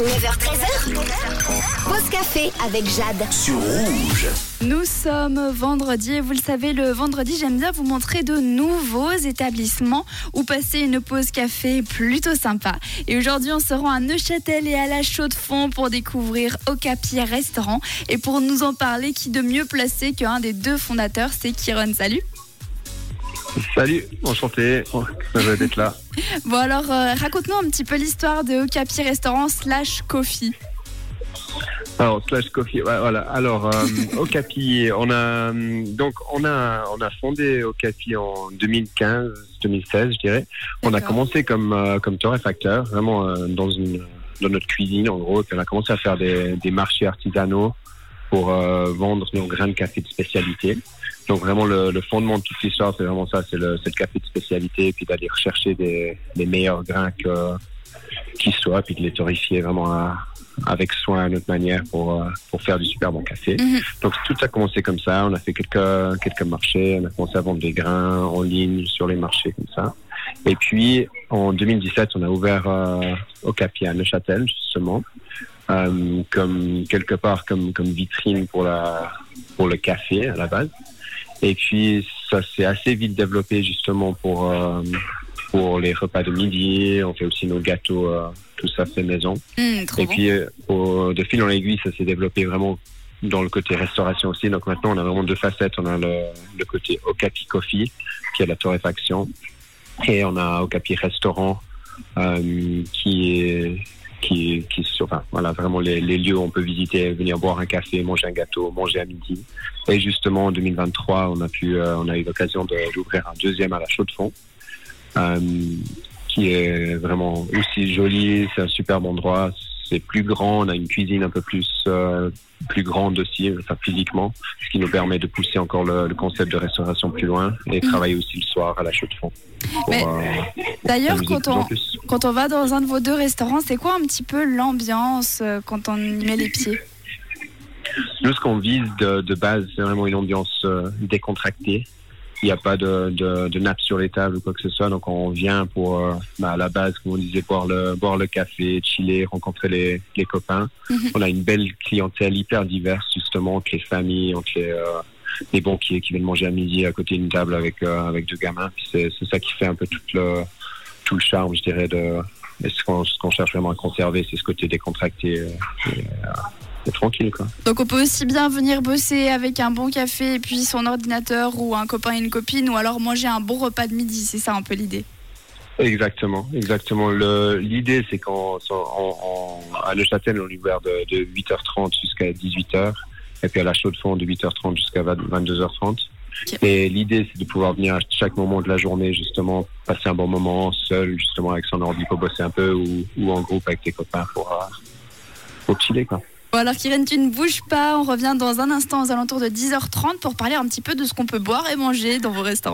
9h13h. Pause café avec Jade. sur rouge. Nous sommes vendredi et vous le savez, le vendredi, j'aime bien vous montrer de nouveaux établissements où passer une pause café plutôt sympa. Et aujourd'hui, on se rend à Neuchâtel et à la Chaux-de-Fonds pour découvrir Okapi Restaurant. Et pour nous en parler, qui de mieux placé qu'un des deux fondateurs, c'est Kiron. Salut Salut, enchanté, heureux d'être là. Bon alors, euh, raconte-nous un petit peu l'histoire de Okapi Restaurant slash Coffee. Alors slash coffee, voilà. Alors euh, Okapi, on a donc on a on a fondé Okapi en 2015, 2016, je dirais. On a commencé comme euh, comme torréfacteur, vraiment euh, dans une dans notre cuisine en gros. Puis on a commencé à faire des, des marchés artisanaux pour euh, vendre nos grains de café de spécialité. Donc vraiment le, le fondement de toute l'histoire, c'est vraiment ça, c'est le, le café de spécialité, puis d'aller rechercher des, les meilleurs grains que qui soient, puis de les torréfier vraiment à- avec soin à notre manière pour, euh, pour faire du super bon café. Mhm. Donc tout a commencé comme ça. On a fait quelques, quelques marchés. On a commencé à vendre des grains en ligne sur les marchés comme ça. Et puis en 2017, on a ouvert euh, Okapi à Neuchâtel justement, euh, comme quelque part comme, comme vitrine pour la pour le café à la base. Et puis ça s'est assez vite développé justement pour euh, pour les repas de midi. On fait aussi nos gâteaux, euh, tout ça fait maison. Trop Et bon. puis, euh, de fil en aiguille, ça s'est développé vraiment dans le côté restauration aussi. Donc maintenant, on a vraiment deux facettes. On a le, le côté Okapi Coffee, qui est la torréfaction, et on a Okapi Restaurant, euh, qui est qui, qui enfin, voilà, vraiment les, les lieux où on peut visiter, venir boire un café, manger un gâteau, manger à midi. Et justement, en 2023, on a pu, euh, on a eu l'occasion d'ouvrir un deuxième à la Chaux-de-Fonds, euh, qui est vraiment aussi joli. C'est un superbe endroit. C'est plus grand. On a une cuisine un peu plus euh, plus grande aussi, enfin physiquement, ce qui nous permet de pousser encore le, le concept de restauration plus loin et travailler aussi le soir à la Chaux-de-Fonds. pour, Mais euh, D'ailleurs, de quand on, quand on va dans un de vos deux restaurants, c'est quoi un petit peu l'ambiance euh, quand on y met les pieds? Nous, ce qu'on vise de, de base, c'est vraiment une ambiance euh, décontractée. Il n'y a pas de, de, de nappe sur les tables ou quoi que ce soit. Donc, on vient pour, euh, bah, à la base, comme on disait, boire le, boire le café, chiller, rencontrer les, les copains. Mhm. On a une belle clientèle hyper diverse, justement, entre les familles, entre les, euh, les banquiers qui viennent manger à midi à côté d'une table avec, euh, avec deux gamins. Puis c'est, c'est ça qui fait un peu tout le, tout le charme, je dirais, de, et ce qu'on, ce qu'on cherche vraiment à conserver, c'est ce côté décontracté euh, et, tranquille, quoi. Donc on peut aussi bien venir bosser avec un bon café et puis son ordinateur ou un copain et une copine ou alors manger un bon repas de midi, c'est ça un peu l'idée. Exactement, exactement. L'idée, c'est qu'en en- en- à Neuchâtel, on est ouvert de, de 8h30 jusqu'à 18h, et puis à la Chaux-de-Fonds de 8h30 jusqu'à 20 22h30. Ok. Et l'idée, c'est de pouvoir venir à chaque moment de la journée, justement, passer un bon moment seul, justement, avec son ordi pour bosser un peu, ou, ou en groupe avec tes copains pour, euh, pour chiller, quoi. Bon alors Kyrian, tu ne bouges pas, on revient dans un instant aux alentours de 10h30 pour parler un petit peu de ce qu'on peut boire et manger dans vos restaurants.